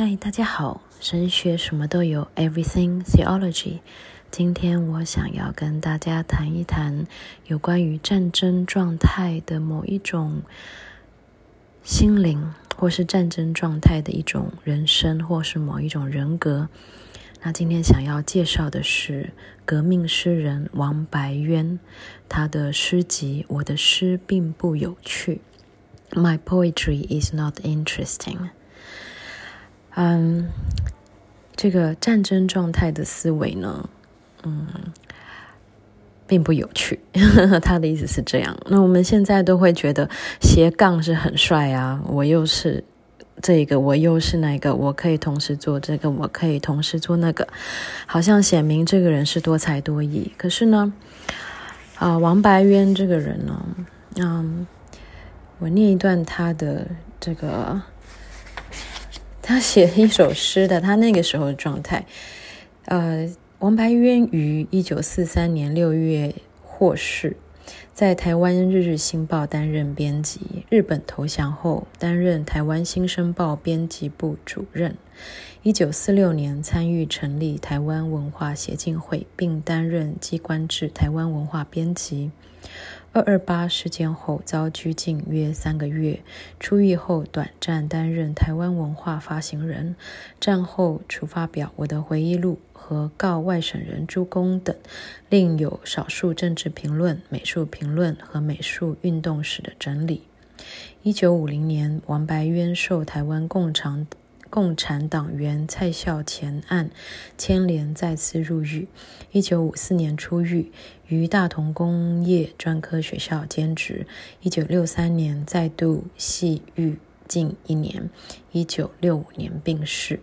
嗨，大家好，神学什么都有，Everything Theology。今天我想要跟大家谈一谈有关于战争状态的某一种心灵，或是战争状态的一种人生，或是某一种人格。那今天想要介绍的是革命诗人王白渊，他的诗集《我的诗并不有趣》，My poetry is not interesting。嗯，这个战争状态的思维呢，嗯，并不有趣。他的意思是这样。那我们现在都会觉得斜杠是很帅啊，我又是这个，我又是那个，我可以同时做这个，我可以同时做那个，好像显明这个人是多才多艺。可是呢，啊，王白渊这个人呢，嗯，我念一段他的这个。他写了一首诗的，他那个时候的状态。呃，王白渊于一九四三年六月获释，在台湾《日日新报》担任编辑。日本投降后，担任台湾《新生报》编辑部主任。一九四六年参与成立台湾文化协进会，并担任机关制台湾文化编辑。二二八事件后遭拘禁约三个月，出狱后短暂担任台湾文化发行人。战后除发表《我的回忆录》和《告外省人诸公》等，另有少数政治评论、美术评论和美术运动史的整理。一九五零年，王白渊受台湾共产共产党员蔡孝乾案牵连，再次入狱。一九五四年出狱，于大同工业专科学校兼职。一九六三年再度系狱近一年。一九六五年病逝。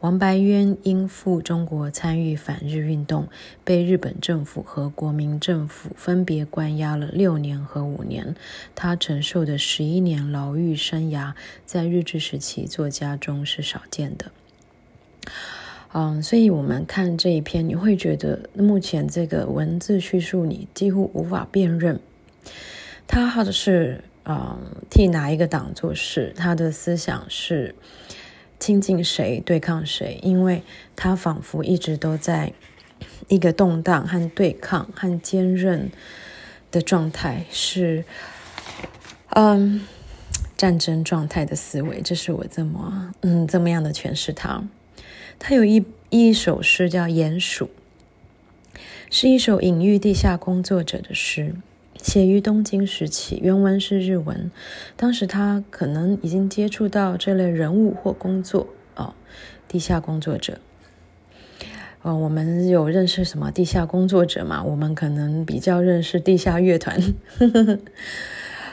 王白渊因赴中国参与反日运动，被日本政府和国民政府分别关押了六年和五年。他承受的十一年牢狱生涯，在日治时期作家中是少见的。嗯，所以我们看这一篇，你会觉得目前这个文字叙述你几乎无法辨认，他好的是嗯替哪一个党做事，他的思想是。亲近谁，对抗谁？因为他仿佛一直都在一个动荡和对抗和坚韧的状态，是嗯战争状态的思维。这是我这么嗯这么样的诠释他。他有一一首诗叫《鼹鼠》，是一首隐喻地下工作者的诗。写于东京时期，原文是日文。当时他可能已经接触到这类人物或工作哦，地下工作者。哦，我们有认识什么地下工作者吗？我们可能比较认识地下乐团。呵呵呵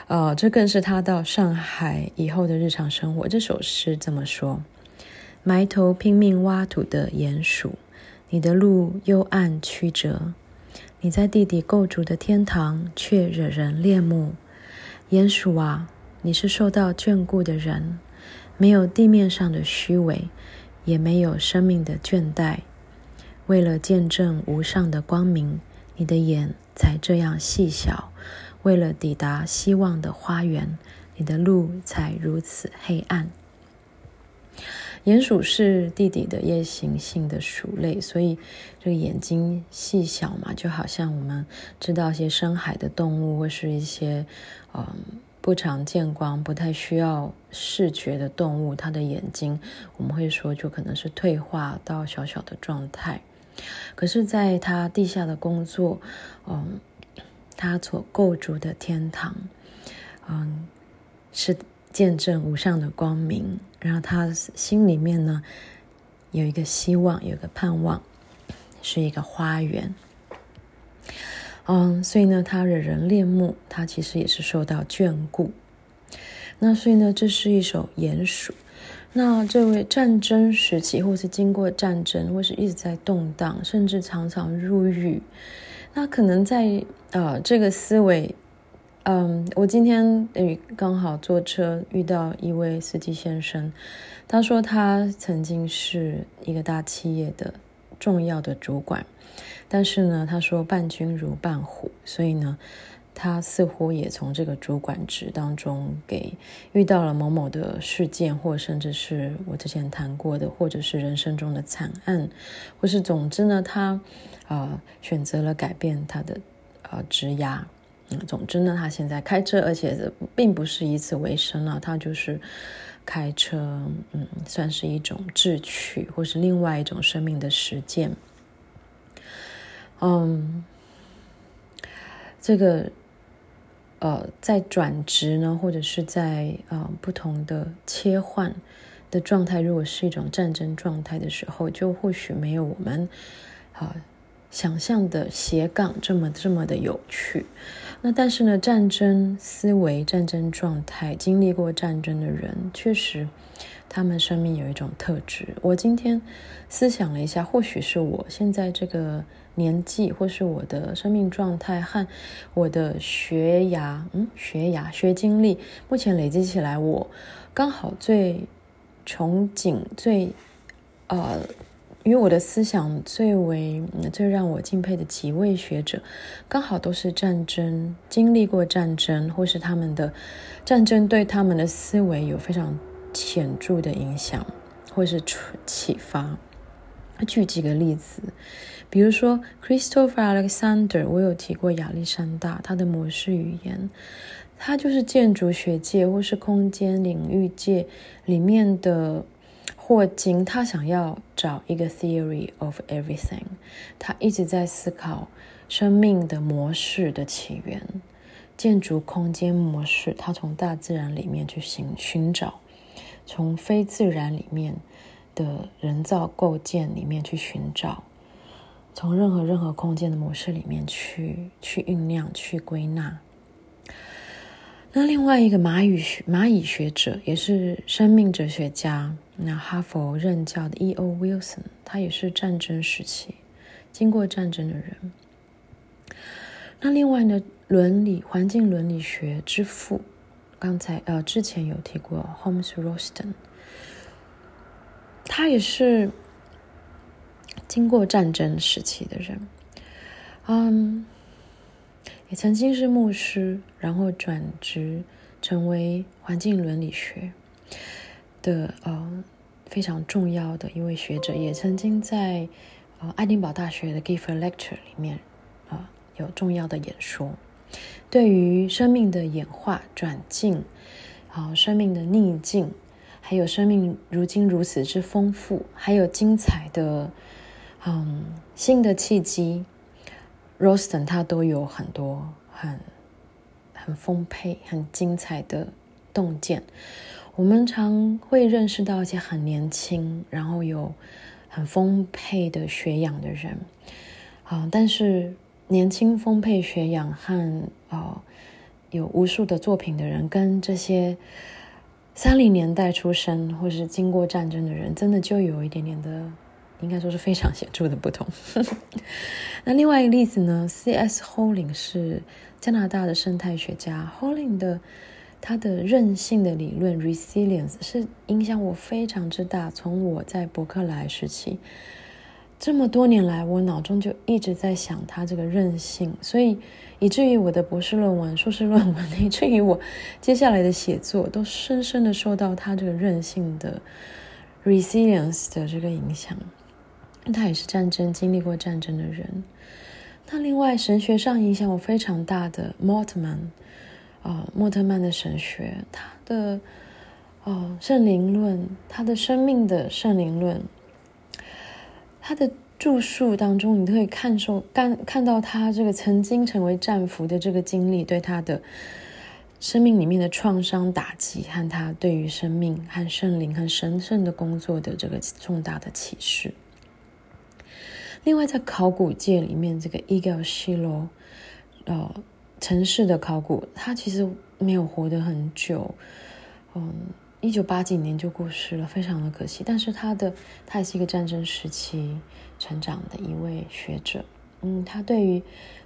哦，这更是他到上海以后的日常生活。这首诗这么说：埋头拼命挖土的鼹鼠，你的路幽暗曲折。你在地底构筑的天堂，却惹人恋慕。鼹鼠啊，你是受到眷顾的人，没有地面上的虚伪，也没有生命的倦怠。为了见证无上的光明，你的眼才这样细小；为了抵达希望的花园，你的路才如此黑暗。鼹鼠是地底的夜行性的鼠类，所以这个眼睛细小嘛，就好像我们知道一些深海的动物，或是一些嗯不常见光、不太需要视觉的动物，它的眼睛我们会说就可能是退化到小小的状态。可是，在它地下的工作，嗯，它所构筑的天堂，嗯，是。见证无上的光明，然后他心里面呢有一个希望，有一个盼望，是一个花园。嗯，所以呢，他惹人恋慕，他其实也是受到眷顾。那所以呢，这是一首鼹鼠。那这位战争时期，或是经过战争，或是一直在动荡，甚至常常入狱，那可能在呃这个思维。嗯，我今天刚好坐车遇到一位司机先生，他说他曾经是一个大企业的重要的主管，但是呢，他说伴君如伴虎，所以呢，他似乎也从这个主管职当中给遇到了某某的事件，或甚至是我之前谈过的，或者是人生中的惨案，或是总之呢，他啊、选择了改变他的、呃、职涯。总之呢，他现在开车，而且并不是以此为生啊，他就是开车，嗯，算是一种智趣，或是另外一种生命的实践。嗯，这个。呃，在转职呢，或者是在呃不同的切换的状态，如果是一种战争状态的时候，就或许没有我们啊、想象的斜杠这么这么的有趣。那但是呢，战争思维、战争状态，经历过战争的人，确实他们生命有一种特质。我今天思想了一下，或许是我现在这个。年纪，或是我的生命状态和我的学涯，嗯，学涯学经历，目前累积起来，我刚好最憧憬、最呃，与我的思想最为、最让我敬佩的几位学者，刚好都是战争经历过战争，或是他们的战争对他们的思维有非常显著的影响，或是启发。举几个例子。比如说，Christopher Alexander，我有提过亚历山大，他的模式语言，他就是建筑学界或是空间领域界里面的霍金，他想要找一个 theory of everything，他一直在思考生命的模式的起源，建筑空间模式，他从大自然里面去寻寻找，从非自然里面的人造构建里面去寻找。从任何任何空间的模式里面去去酝酿、去归纳。那另外一个蚂蚁学蚂蚁学者也是生命哲学家，那哈佛任教的 E.O. Wilson，他也是战争时期经过战争的人。那另外呢，伦理环境伦理学之父，刚才呃之前有提过 Holmes r o s t o n 他也是。经过战争时期的人，嗯，也曾经是牧师，然后转职成为环境伦理学的呃非常重要的一位学者，也曾经在呃爱丁堡大学的 Give a Lecture 里面啊、呃、有重要的演说，对于生命的演化转进，啊、生命的逆境，还有生命如今如此之丰富，还有精彩的。嗯，新的契机，Roston 他都有很多很很丰沛、很精彩的洞见。我们常会认识到一些很年轻，然后有很丰沛的学养的人，啊、但是年轻、丰沛学养和呃有无数的作品的人，跟这些三零年代出生或是经过战争的人，真的就有一点点的。应该说是非常显著的不同。那另外一个例子呢？C.S. Holling 是加拿大的生态学家。Holling 的他的韧性的理论 （resilience） 是影响我非常之大。从我在伯克莱时期，这么多年来，我脑中就一直在想他这个韧性，所以以至于我的博士论文、硕士论文，以至于我接下来的写作，都深深的受到他这个韧性的 resilience 的这个影响。他也是战争经历过战争的人。那另外神学上影响我非常大的莫啊，莫特曼的神学，他的哦圣灵论，他的生命的圣灵论，他的著述当中，你都可以看受看看到他这个曾经成为战俘的这个经历，对他的生命里面的创伤打击，和他对于生命和圣灵和神圣的工作的这个重大的启示。另外，在考古界里面，这个伊格尔西罗，呃，城市的考古，他其实没有活得很久，嗯，一九八几年就过世了，非常的可惜。但是他的，他也是一个战争时期成长的一位学者，嗯，他对于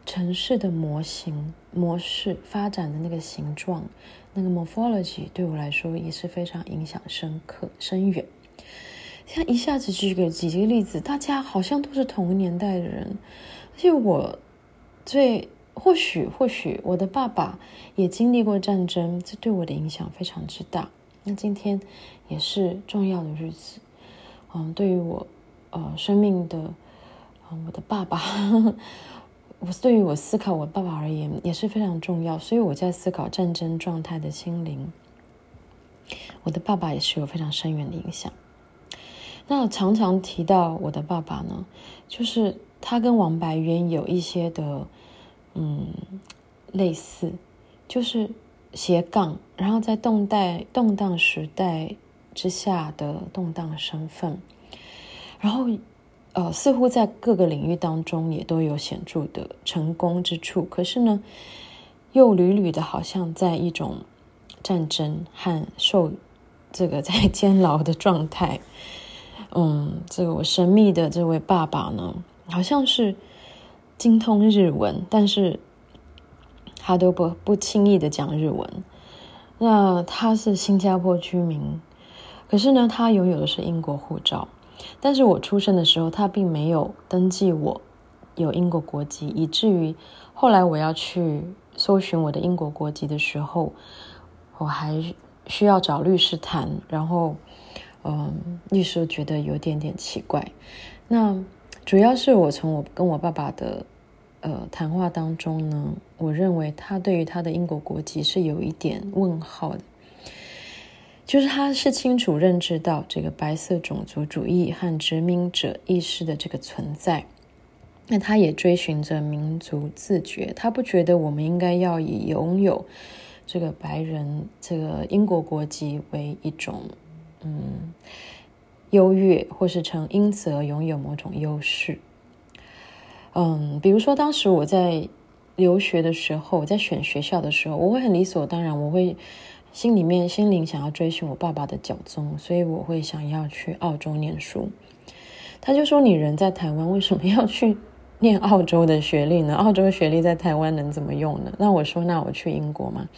城市的模型模式发展的那个形状，那个 morphology，对我来说也是非常影响深刻深远。像一下子举个几个例子，大家好像都是同年代的人，而且我最或许或许我的爸爸也经历过战争，这对我的影响非常之大。那今天也是重要的日子，嗯，对于我呃生命的，嗯，我的爸爸，我对于我思考我爸爸而言也是非常重要。所以我在思考战争状态的心灵，我的爸爸也是有非常深远的影响。那常常提到我的爸爸呢，就是他跟王白渊有一些的，嗯，类似，就是斜杠，然后在动代动荡时代之下的动荡身份，然后呃，似乎在各个领域当中也都有显著的成功之处，可是呢，又屡屡的好像在一种战争和受这个在监牢的状态。嗯，这个我神秘的这位爸爸呢，好像是精通日文，但是他都不不轻易的讲日文。那他是新加坡居民，可是呢，他拥有的是英国护照。但是我出生的时候，他并没有登记我有英国国籍，以至于后来我要去搜寻我的英国国籍的时候，我还需要找律师谈，然后。嗯，律师觉得有点点奇怪。那主要是我从我跟我爸爸的呃谈话当中呢，我认为他对于他的英国国籍是有一点问号的，就是他是清楚认知到这个白色种族主义和殖民者意识的这个存在。那他也追寻着民族自觉，他不觉得我们应该要以拥有这个白人这个英国国籍为一种。嗯，优越，或是成因此而拥有某种优势。嗯，比如说当时我在留学的时候，我在选学校的时候，我会很理所当然，我会心里面心灵想要追寻我爸爸的脚踪，所以我会想要去澳洲念书。他就说：“你人在台湾，为什么要去念澳洲的学历呢？澳洲的学历在台湾能怎么用呢？”那我说：“那我去英国嘛。”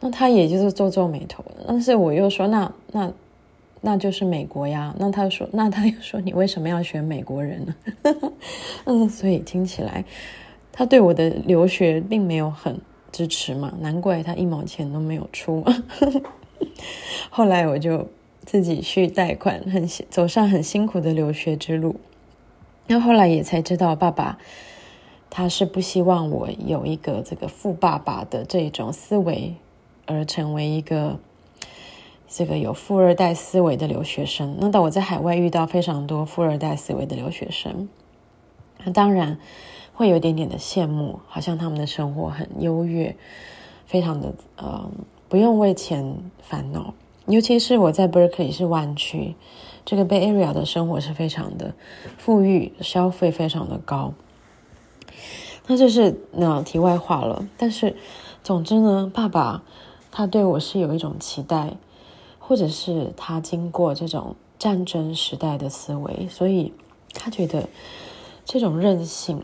那他也就是皱皱眉头，但是我又说：“那那。”那就是美国呀。那他说，那他又说，你为什么要选美国人呢？嗯，所以听起来，他对我的留学并没有很支持嘛，难怪他一毛钱都没有出。后来我就自己去贷款，很走上很辛苦的留学之路。那后来也才知道，爸爸他是不希望我有一个这个富爸爸的这种思维，而成为一个。这个有富二代思维的留学生，那当我在海外遇到非常多富二代思维的留学生，那当然会有一点点的羡慕，好像他们的生活很优越，非常的呃不用为钱烦恼。尤其是我在 Berkeley 是湾区，这个 Bay Area 的生活是非常的富裕，消费非常的高。那这是那题外话了。但是总之呢，爸爸他对我是有一种期待。或者是他经过这种战争时代的思维，所以他觉得这种韧性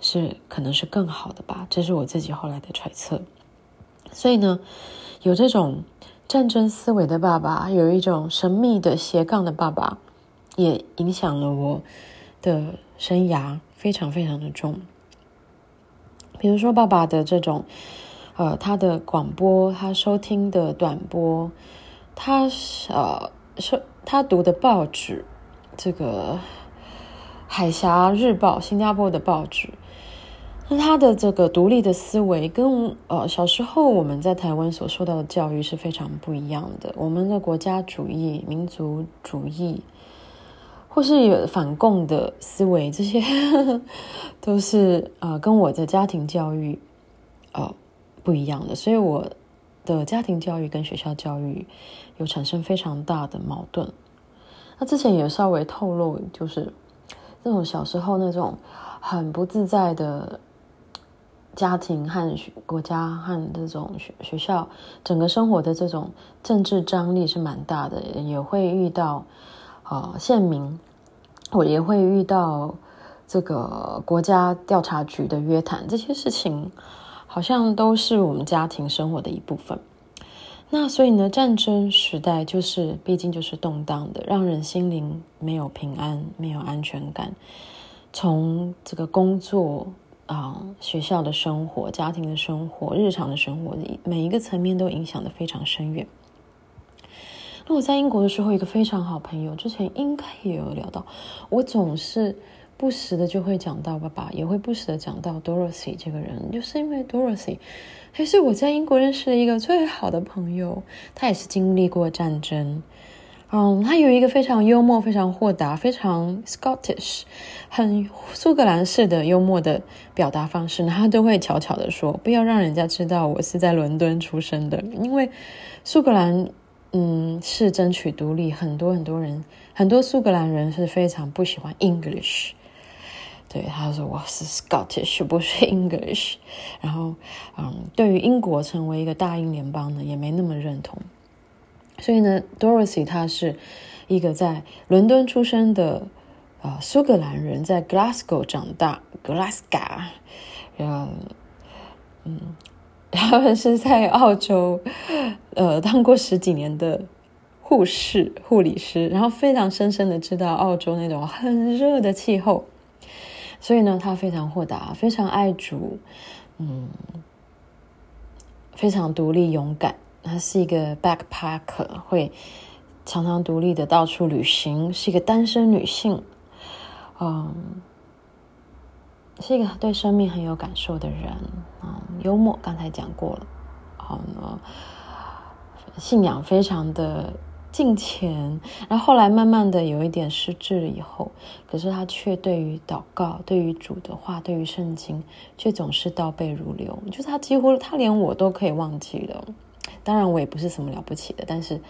是可能是更好的吧，这是我自己后来的揣测。所以呢，有这种战争思维的爸爸，有一种神秘的斜杠的爸爸，也影响了我的生涯，非常非常的重。比如说爸爸的这种，呃，他的广播，他收听的短波。他呃，说他读的报纸，这个《海峡日报》新加坡的报纸，那他的这个独立的思维跟呃小时候我们在台湾所受到的教育是非常不一样的。我们的国家主义、民族主义，或是有反共的思维，这些 都是呃跟我的家庭教育呃不一样的，所以我。的家庭教育跟学校教育有产生非常大的矛盾。那之前也稍微透露，就是这种小时候那种很不自在的家庭和国家和这种学学校整个生活的这种政治张力是蛮大的，也会遇到呃宪民，我也会遇到这个国家调查局的约谈这些事情。好像都是我们家庭生活的一部分。那所以呢，战争时代就是毕竟就是动荡的，让人心灵没有平安，没有安全感。从这个工作啊、学校的生活、家庭的生活、日常的生活，每一个层面都影响得非常深远。那我在英国的时候，一个非常好朋友，之前应该也有聊到，我总是不时的就会讲到爸爸，也会不时的讲到 Dorothy 这个人，就是因为 Dorothy 还是我在英国认识的一个最好的朋友，他也是经历过战争。嗯，他有一个非常幽默、非常豁达、非常 Scottish、很苏格兰式的幽默的表达方式。他都会悄悄的说：“不要让人家知道我是在伦敦出生的，因为苏格兰，嗯，是争取独立，很多很多人，很多苏格兰人是非常不喜欢 English。对，他说我 是 Scottish，不是 English。然后，嗯，对于英国成为一个大英联邦呢，也没那么认同。”所以呢，Dorothy 她是一个在伦敦出生的、呃、苏格兰人，在 Glasgow 长大，Glasgow，嗯嗯，然后是在澳洲呃当过十几年的护士、护理师，然后非常深深的知道澳洲那种很热的气候，所以呢，他非常豁达，非常爱主，嗯，非常独立勇敢。她是一个 backpacker，会常常独立的到处旅行，是一个单身女性，嗯，是一个对生命很有感受的人，嗯，幽默，刚才讲过了，好呢，信仰非常的敬虔，然后后来慢慢的有一点失智了以后，可是他却对于祷告、对于主的话、对于圣经，却总是倒背如流，就是他几乎他连我都可以忘记了。当然，我也不是什么了不起的，但是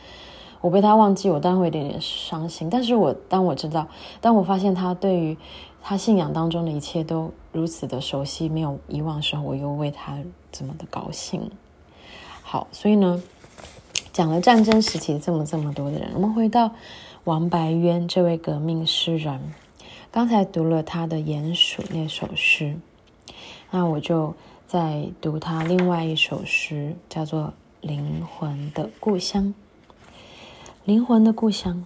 我被他忘记，我当然会有点点伤心。但是我当我知道，当我发现他对于他信仰当中的一切都如此的熟悉，没有遗忘的时候，我又为他这么的高兴。好，所以呢，讲了战争时期这么这么多的人，我们回到王白渊这位革命诗人。刚才读了他的《鼹鼠》那首诗，那我就再读他另外一首诗，叫做。灵魂的故乡，灵魂的故乡。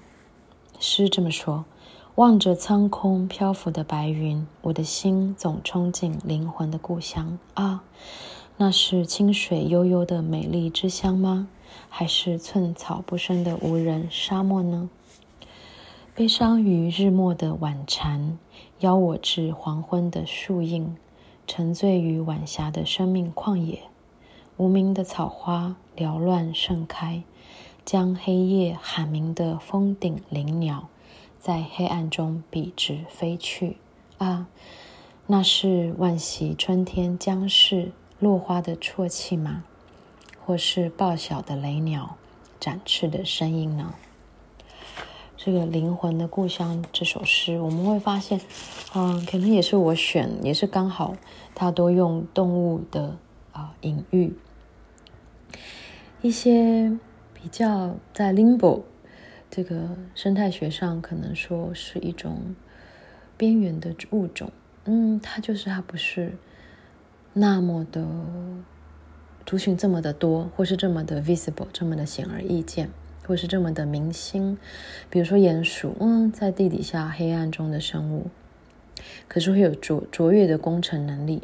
诗这么说：望着苍空漂浮的白云，我的心总憧憬灵魂的故乡啊。那是清水悠悠的美丽之乡吗？还是寸草不生的无人沙漠呢？悲伤于日暮的晚蝉，邀我至黄昏的树荫，沉醉于晚霞的生命旷野。无名的草花缭乱盛开，将黑夜喊鸣的峰顶灵鸟，在黑暗中笔直飞去。啊，那是万袭春天将逝落花的啜泣吗？或是报晓的雷鸟展翅的声音呢？这个灵魂的故乡这首诗，我们会发现，嗯，可能也是我选，也是刚好，它都用动物的啊隐喻。一些比较在 limbo 这个生态学上，可能说是一种边缘的物种。嗯，它就是它不是那么的族群这么的多，或是这么的 visible，这么的显而易见，或是这么的明星。比如说鼹鼠，嗯，在地底下黑暗中的生物，可是会有卓卓越的工程能力，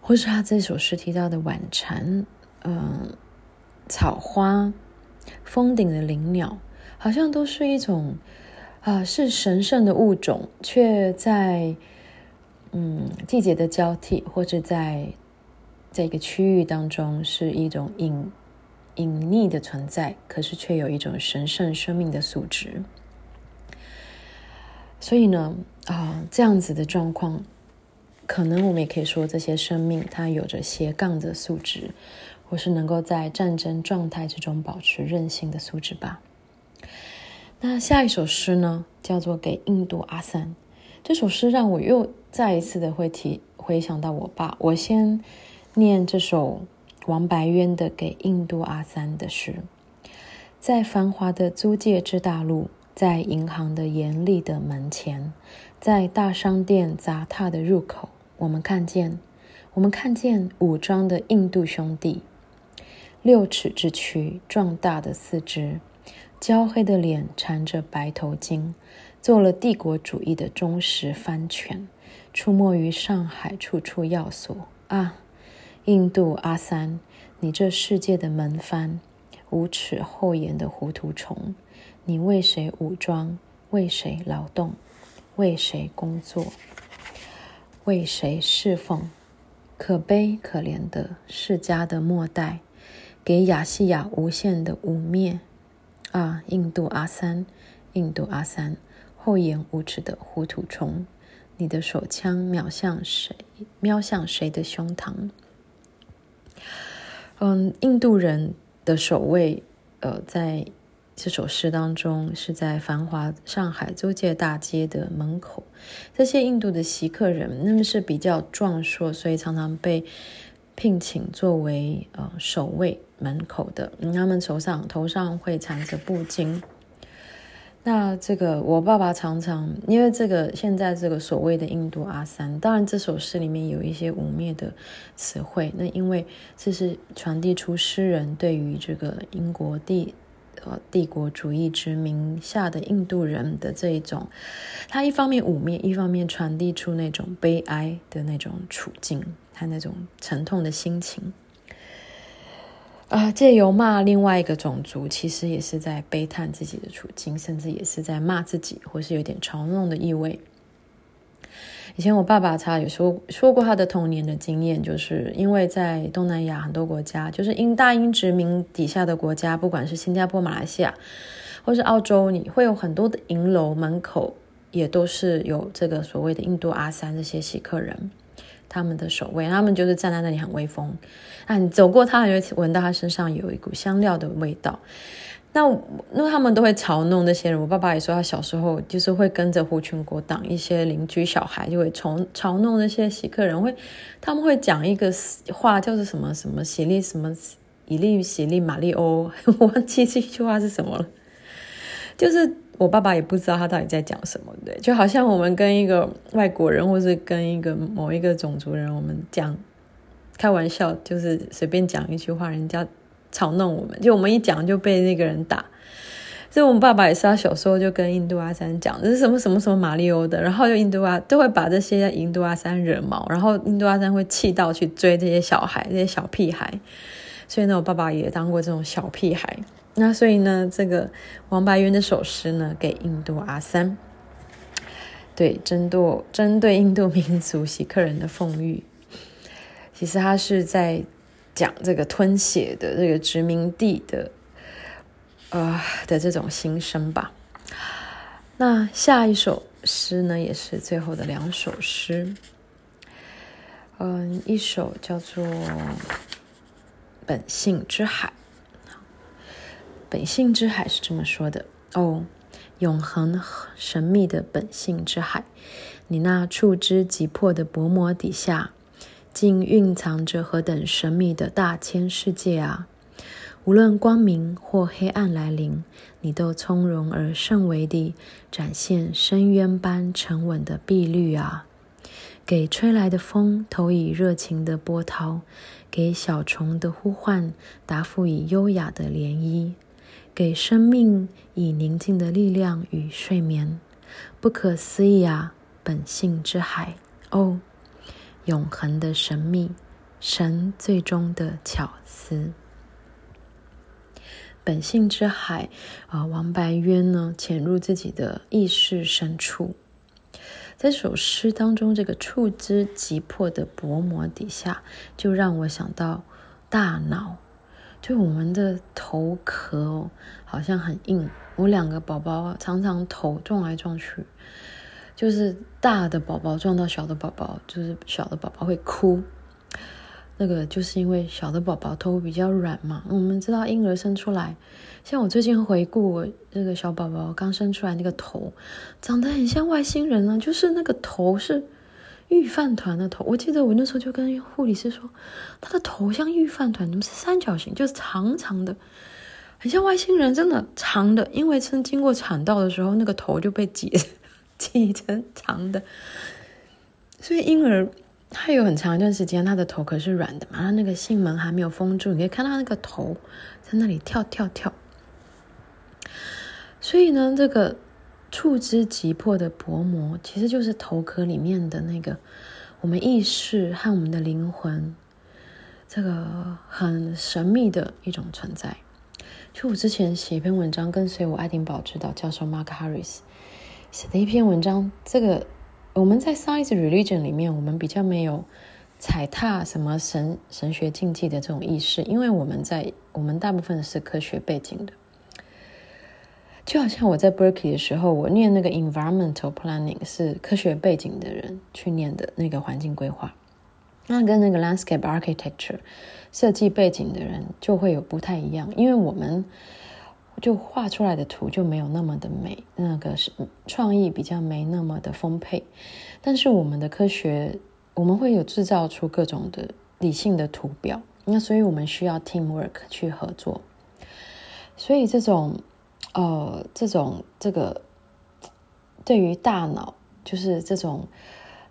或是他这首诗提到的晚蝉。嗯，草花、峰顶的灵鸟，好像都是一种啊、是神圣的物种，却在嗯季节的交替，或者在这个区域当中是一种隐隐匿的存在，可是却有一种神圣生命的素质。所以呢，啊、这样子的状况，可能我们也可以说，这些生命它有着斜杠的素质。或是能够在战争状态之中保持韧性的素质吧。那下一首诗呢，叫做《给印度阿三》。这首诗让我又再一次的会提回想到我爸。我先念这首王白渊的《给印度阿三》的诗。在繁华的租界之大路，在银行的严厉的门前，在大商店杂沓的入口，我们看见，我们看见武装的印度兄弟。六尺之躯，壮大的四肢，焦黑的脸缠着白头巾，做了帝国主义的忠实番犬，出没于上海处处要所啊！印度阿三，你这世界的门番，无耻厚颜的糊涂虫，你为谁武装？为谁劳动？为谁工作？为谁侍奉？可悲可怜的世家的末代，给亚细亚无限的污蔑啊！印度阿三，印度阿三，厚颜无耻的糊涂虫，你的手枪瞄向谁？瞄向谁的胸膛？嗯，印度人的守卫，呃，在这首诗当中是在繁华上海租界大街的门口。这些印度的锡克人，那么是比较壮硕，所以常常被聘请作为呃守卫门口的。他们手上头上会缠着布巾。那这个我爸爸常常，因为这个现在这个所谓的印度阿三，当然这首诗里面有一些污蔑的词汇，那因为这是传递出诗人对于这个英国帝呃帝国主义殖民下的印度人的这一种，他一方面污蔑，一方面传递出那种悲哀的那种处境，他那种沉痛的心情。啊，借由骂另外一个种族，其实也是在悲叹自己的处境，甚至也是在骂自己，或是有点嘲弄的意味。以前我爸爸他有说说过他的童年的经验，就是因为在东南亚很多国家，就是英大英殖民底下的国家，不管是新加坡、马来西亚，或是澳洲，你会有很多的银楼门口也都是有这个所谓的印度阿三这些锡克人。他们的守卫，他们就是站在那里很威风。啊，你走过他，你就闻到他身上有一股香料的味道。那那他们都会嘲弄那些人。我爸爸也说，他小时候就是会跟着狐群国党一些邻居小孩，就会嘲嘲弄那些锡克人。会他们会讲一个话，叫做什么什么喜利什么以利喜利玛丽欧，我忘记这句话是什么了。就是。我爸爸也不知道他到底在讲什么，对，就好像我们跟一个外国人，或是跟一个某一个种族人，我们讲开玩笑，就是随便讲一句话，人家嘲弄我们，就我们一讲就被那个人打。所以，我们爸爸也是，他小时候就跟印度阿三讲这是什么什么什么马里欧的，然后就印度阿都会把这些印度阿三惹毛，然后印度阿三会气到去追这些小孩，这些小屁孩。所以呢，我爸爸也当过这种小屁孩。那所以呢，这个王白渊的首诗呢，给印度阿三，对，针对针对印度民族锡克人的讽喻，其实他是在讲这个吞血的这个殖民地的，呃的这种心声吧。那下一首诗呢，也是最后的两首诗，嗯，一首叫做《本性之海》。本性之海是这么说的哦，永恒神秘的本性之海，你那触之即破的薄膜底下，竟蕴藏着何等神秘的大千世界啊！无论光明或黑暗来临，你都从容而甚为地展现深渊般沉稳的碧绿啊！给吹来的风投以热情的波涛，给小虫的呼唤答复以优雅的涟漪。给生命以宁静的力量与睡眠，不可思议啊！本性之海，哦，永恒的神秘，神最终的巧思。本性之海啊，王白渊呢，潜入自己的意识深处，在这首诗当中，这个触之即破的薄膜底下，就让我想到大脑。就我们的头壳哦，好像很硬。我两个宝宝常常头撞来撞去，就是大的宝宝撞到小的宝宝，就是小的宝宝会哭。那个就是因为小的宝宝头比较软嘛。我们知道婴儿生出来，像我最近回顾我这个小宝宝刚生出来那个头，长得很像外星人啊，就是那个头是。御饭团的头，我记得我那时候就跟护理师说，他的头像御饭团，怎么是三角形，就是长长的，很像外星人，真的长的，因为曾经过产道的时候，那个头就被挤 挤成长的，所以婴儿他有很长一段时间，他的头壳是软的嘛，他那个囟门还没有封住，你可以看到那个头在那里跳跳跳，所以呢，这个。触之即破的薄膜，其实就是头壳里面的那个我们意识和我们的灵魂，这个很神秘的一种存在。就我之前写一篇文章，跟随我爱丁堡指导教授 Mark Harris 写的一篇文章，这个我们在 Science Religion 里面，我们比较没有踩踏什么神神学禁忌的这种意识，因为我们在我们大部分是科学背景的。就好像我在 Berkeley 的时候，我念那个 Environmental Planning 是科学背景的人去念的那个环境规划，那跟那个 Landscape Architecture 设计背景的人就会有不太一样，因为我们就画出来的图就没有那么的美，那个是创意比较没那么的丰沛，但是我们的科学我们会有制造出各种的理性的图表，那所以我们需要 teamwork 去合作，所以这种。呃，这种这个对于大脑，就是这种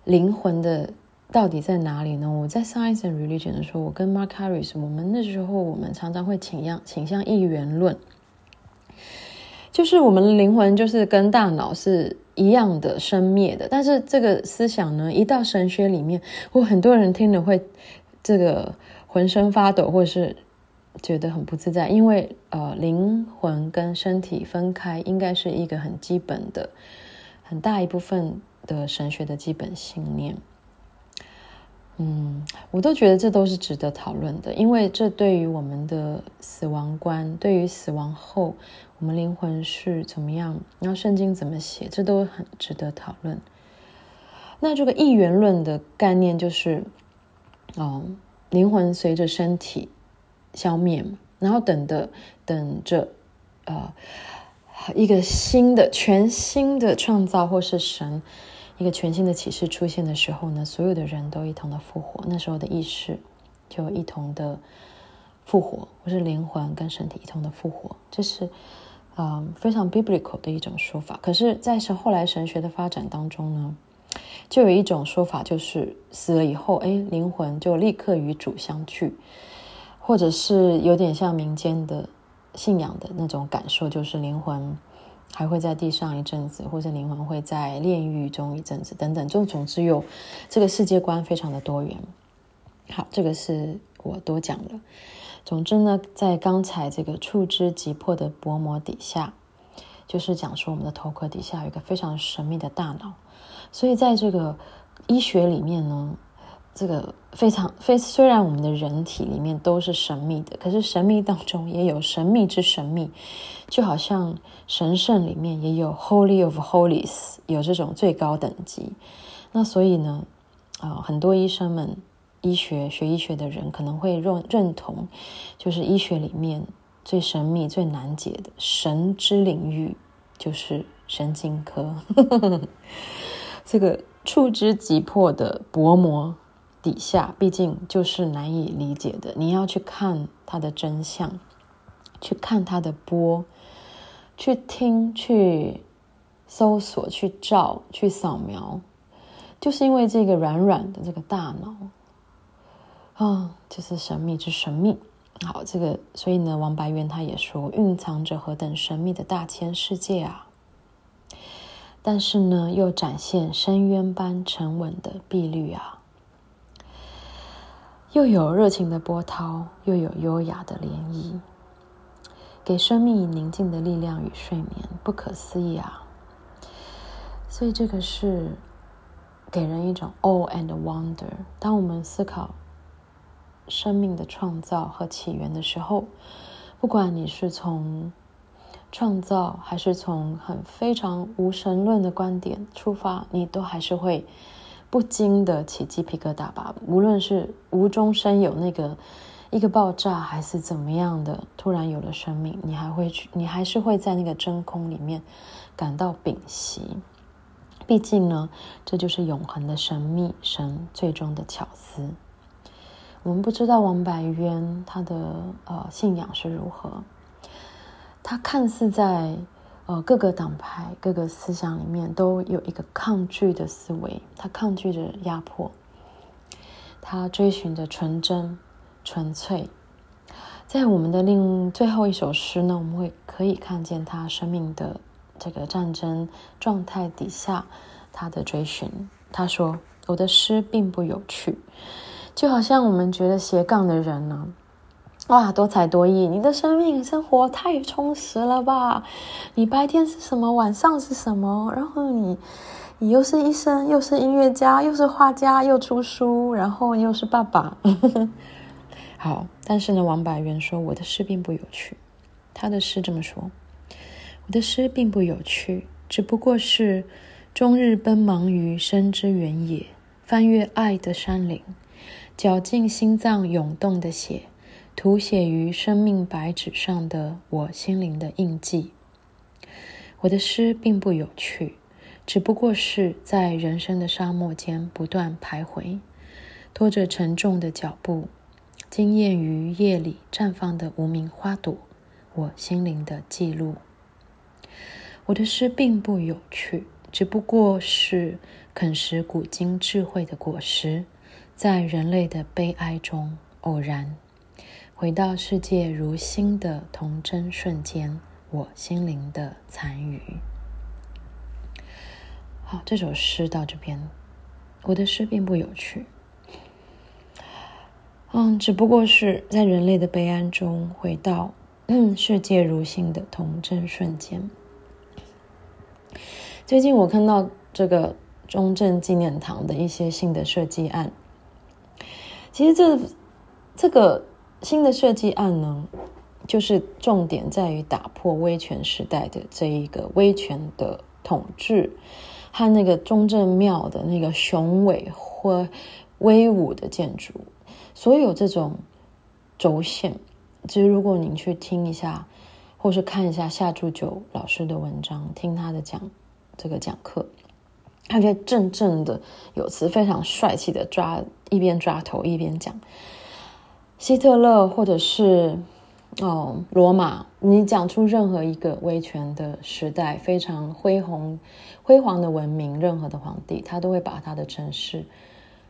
灵魂的到底在哪里呢？我在 Science and Religion 的时候，我跟 Mark Harris，我们那时候我们常常会倾向倾向一元论，就是我们的灵魂就是跟大脑是一样的生灭的。但是这个思想呢，一到神学里面，我很多人听了会这个浑身发抖，或者是。觉得很不自在，因为呃，灵魂跟身体分开，应该是一个很基本的、很大一部分的神学的基本信念。嗯，我都觉得这都是值得讨论的，因为这对于我们的死亡观，对于死亡后我们灵魂是怎么样，然后圣经怎么写，这都很值得讨论。那这个一元论的概念就是，哦，灵魂随着身体。消灭，然后等的等着，呃，一个新的、全新的创造，或是神一个全新的启示出现的时候呢，所有的人都一同的复活，那时候的意识就一同的复活，或是灵魂跟身体一同的复活，这是嗯、呃、非常 biblical 的一种说法。可是，在神后来神学的发展当中呢，就有一种说法，就是死了以后，哎，灵魂就立刻与主相聚。或者是有点像民间的信仰的那种感受，就是灵魂还会在地上一阵子，或者灵魂会在炼狱中一阵子，等等。就总之有这个世界观非常的多元。好，这个是我多讲了。总之呢，在刚才这个触之即破的薄膜底下，就是讲说我们的头壳底下有一个非常神秘的大脑。所以在这个医学里面呢。这个非常非虽然我们的人体里面都是神秘的，可是神秘当中也有神秘之神秘，就好像神圣里面也有 Holy of Holies，有这种最高等级。那所以呢，啊、很多医生们、医学学医学的人可能会认认同，就是医学里面最神秘、最难解的神之领域，就是神经科。这个触之即破的薄膜。底下毕竟就是难以理解的，你要去看它的真相，去看它的波，去听，去搜索，去照，去扫描，就是因为这个软软的这个大脑啊、哦，就是神秘之神秘。好，这个所以呢，王白渊他也说，蕴藏着何等神秘的大千世界啊！但是呢，又展现深渊般沉稳的碧绿啊！又有热情的波涛，又有优雅的涟漪，给生命以宁静的力量与睡眠，不可思议啊！所以这个是给人一种 awe and wonder。当我们思考生命的创造和起源的时候，不管你是从创造，还是从很非常无神论的观点出发，你都还是会。不禁的起鸡皮疙瘩吧，无论是无中生有那个一个爆炸，还是怎么样的，突然有了生命，你还会去，你还是会在那个真空里面感到屏息。毕竟呢，这就是永恒的神秘，神最终的巧思。我们不知道王白渊他的呃信仰是如何，他看似在。呃，各个党派、各个思想里面都有一个抗拒的思维，他抗拒着压迫，他追寻着纯真、纯粹。在我们的另最后一首诗呢，我们会可以看见他生命的这个战争状态底下他的追寻。他说：“我的诗并不有趣，就好像我们觉得斜杠的人呢，哇，多才多艺，你的生命生活太充实了吧？你白天是什么，晚上是什么？然后你。”你又是医生，又是音乐家，又是画家，又出书，然后又是爸爸。好，但是呢，王柏源说我的诗并不有趣。他的诗这么说：我的诗并不有趣，只不过是终日奔忙于生之原野，翻越爱的山岭，绞尽心脏涌动的血，涂写于生命白纸上的我心灵的印记。我的诗并不有趣。只不过是在人生的沙漠间不断徘徊，拖着沉重的脚步，惊艳于夜里绽放的无名花朵，我心灵的记录。我的诗并不有趣，只不过是啃食古今智慧的果实，在人类的悲哀中偶然回到世界如新的童真瞬间，我心灵的残余。好，这首诗到这边，我的诗并不有趣，嗯，只不过是在人类的悲哀中回到世界如新的童真瞬间。最近我看到这个中正纪念堂的一些新的设计案，其实这这个新的设计案呢，就是重点在于打破威权时代的这一个威权的统治。和那个中正庙的那个雄伟或威武的建筑，所有这种轴线，其实如果您去听一下，或是看一下夏铸九老师的文章，听他的讲这个讲课，他就正正的有词，非常帅气的抓，一边抓头一边讲希特勒或者是。哦，罗马，你讲出任何一个威权的时代，非常恢宏、辉煌的文明，任何的皇帝，他都会把他的城市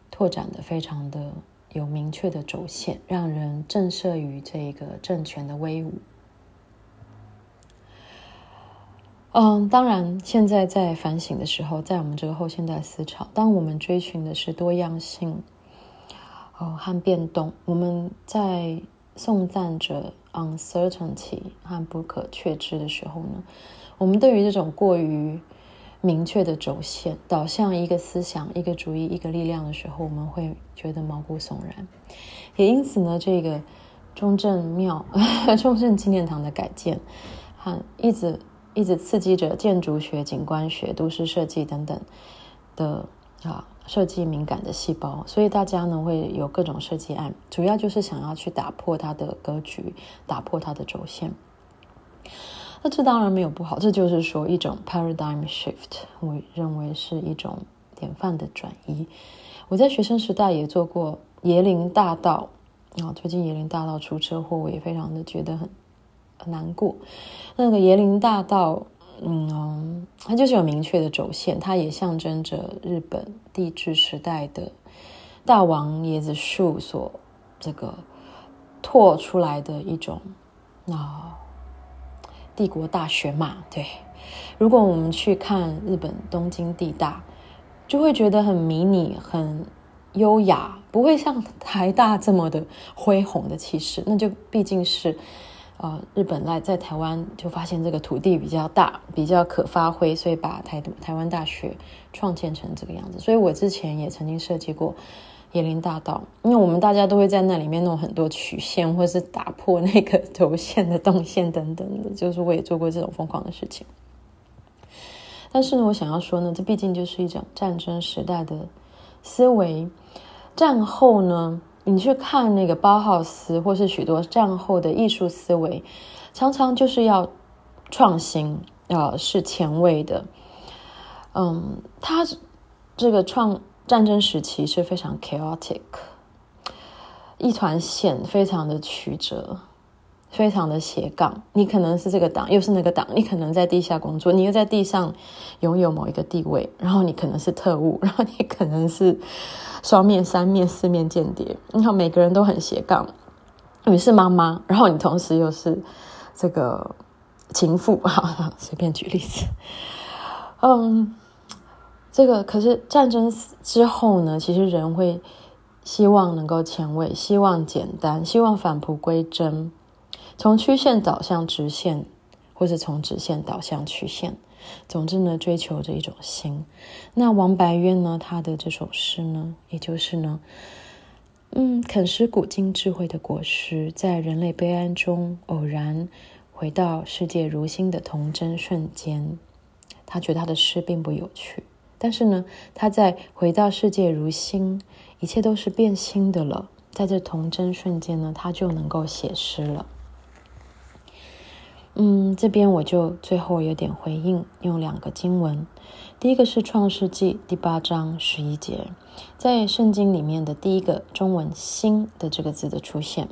拓展得非常的有明确的轴线，让人震慑于这个政权的威武。嗯，当然，现在在反省的时候，在我们这个后现代思潮，当我们追寻的是多样性，哦，和变动，我们在颂赞着。uncertainty 和不可确知的时候呢，我们对于这种过于明确的轴线导向一个思想、一个主义、一个力量的时候，我们会觉得毛骨悚然。也因此呢，这个中正庙、中正纪念堂的改建，和一直一直刺激着建筑学、景观学、都市设计等等的啊。设计敏感的细胞，所以大家呢会有各种设计案，主要就是想要去打破它的格局，打破它的轴线。那这当然没有不好，这就是说一种 paradigm shift，我认为是一种典范的转移。我在学生时代也做过椰林大道，啊，最近椰林大道出车祸，我也非常的觉得很很难过。那个椰林大道。嗯，它就是有明确的轴线，它也象征着日本帝制时代的大王椰子树所这个拓出来的一种啊、帝国大学嘛。对，如果我们去看日本东京地大，就会觉得很迷你、很优雅，不会像台大这么的恢宏的气势。那就毕竟是。呃，日本来在台湾就发现这个土地比较大，比较可发挥，所以把台台湾大学创建成这个样子。所以我之前也曾经设计过椰林大道，因为我们大家都会在那里面弄很多曲线，或是打破那个轴线的动线等等的，就是我也做过这种疯狂的事情。但是呢，我想要说呢，这毕竟就是一种战争时代的思维，战后呢。你去看那个包豪斯，或是许多战后的艺术思维，常常就是要创新，呃，是前卫的。嗯，他这个创战争时期是非常 chaotic，一团线非常的曲折，非常的斜杠。你可能是这个党，又是那个党，你可能在地下工作，你又在地上拥有某一个地位，然后你可能是特务，然后你可能是。双面、三面、四面间谍，你看每个人都很斜杠。你是妈妈，然后你同时又是这个情妇，哈哈，随便举例子。嗯，这个可是战争之后呢，其实人会希望能够前卫，希望简单，希望返璞归真，从曲线导向直线，或者从直线导向曲线。总之呢，追求着一种新。那王白渊呢，他的这首诗呢，也就是呢，嗯，啃食古今智慧的果实，在人类悲哀中偶然回到世界如新的童真瞬间。他觉得他的诗并不有趣，但是呢，他在回到世界如新，一切都是变新的了。在这童真瞬间呢，他就能够写诗了。嗯，这边我就最后有点回应，用两个经文。第一个是《创世纪》第八章十一节，在圣经里面的第一个中文“新”的这个字的出现，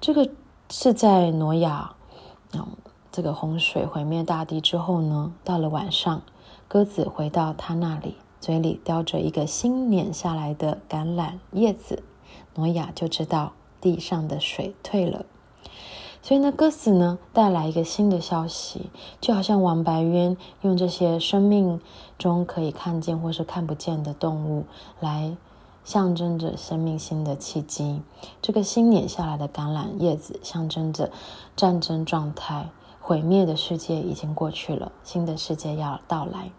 这个是在挪亚，嗯。这个洪水毁灭大地之后呢，到了晚上，鸽子回到他那里，嘴里叼着一个新碾下来的橄榄叶子，挪亚就知道地上的水退了。所以呢，歌词呢带来一个新的消息，就好像王白渊用这些生命中可以看见或是看不见的动物来象征着生命新的契机。这个新碾下来的橄榄叶子象征着战争状态。毁灭的世界已经过去了，新的世界要到来。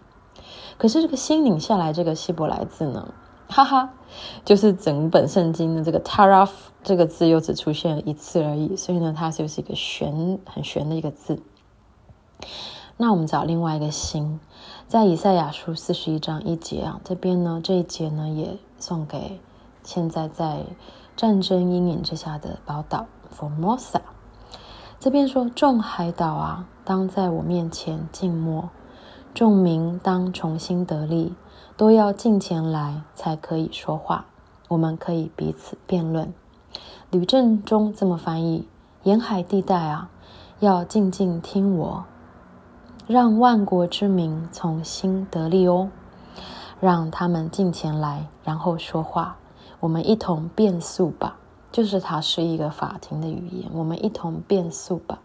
可是这个新拧下来这个希伯来字呢，哈哈，就是整本圣经的这个 taraf 这个字又只出现了一次而已，所以呢，它就是一个玄很玄的一个字。那我们找另外一个新，在以赛亚书四十一章一节啊，这边呢这一节呢也送给现在在战争阴影之下的宝岛 Formosa。这边说：“众海岛啊，当在我面前静默；众民当重新得力，都要近前来，才可以说话。我们可以彼此辩论。”吕正中这么翻译：“沿海地带啊，要静静听我，让万国之民从心得利哦，让他们近前来，然后说话。我们一同辩诉吧。”就是它是一个法庭的语言，我们一同辩诉吧。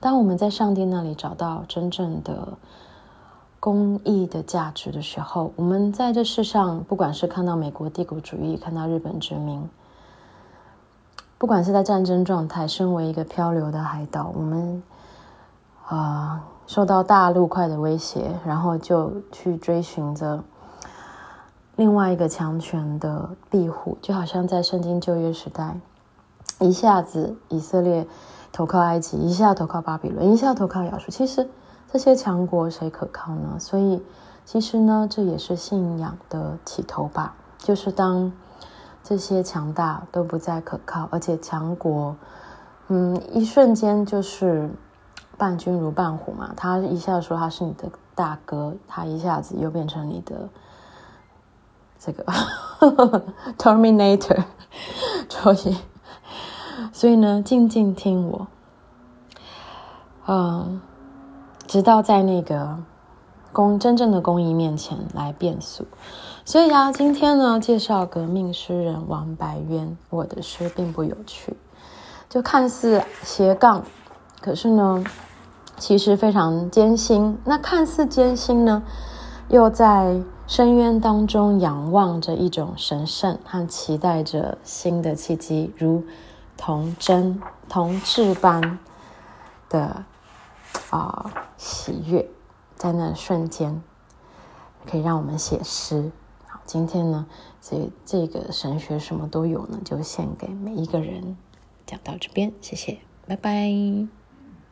当我们在上帝那里找到真正的公义的价值的时候，我们在这世上，不管是看到美国帝国主义，看到日本殖民，不管是在战争状态，身为一个漂流的海岛，我们啊、受到大陆块的威胁，然后就去追寻着。另外一个强权的庇护，就好像在圣经旧约时代，一下子以色列投靠埃及，一下投靠巴比伦，一下投靠亚述。其实这些强国谁可靠呢？所以其实呢，这也是信仰的起头吧。就是当这些强大都不再可靠，而且强国，嗯，一瞬间就是伴君如伴虎嘛。他一下说他是你的大哥，他一下子又变成你的。这个 Terminator，所以，所以呢，静静听我，嗯，直到在那个公真正的公益面前来变速。所以啊，今天呢，介绍革命诗人王白渊，我的诗并不有趣，就看似斜杠，可是呢，其实非常艰辛。那看似艰辛呢，又在。深渊当中仰望着一种神圣和期待着新的契机，如童真童稚般的啊、喜悦，在那瞬间可以让我们写诗。好，今天呢，所以这个神学什么都有呢，就献给每一个人。讲到这边，谢谢，拜拜。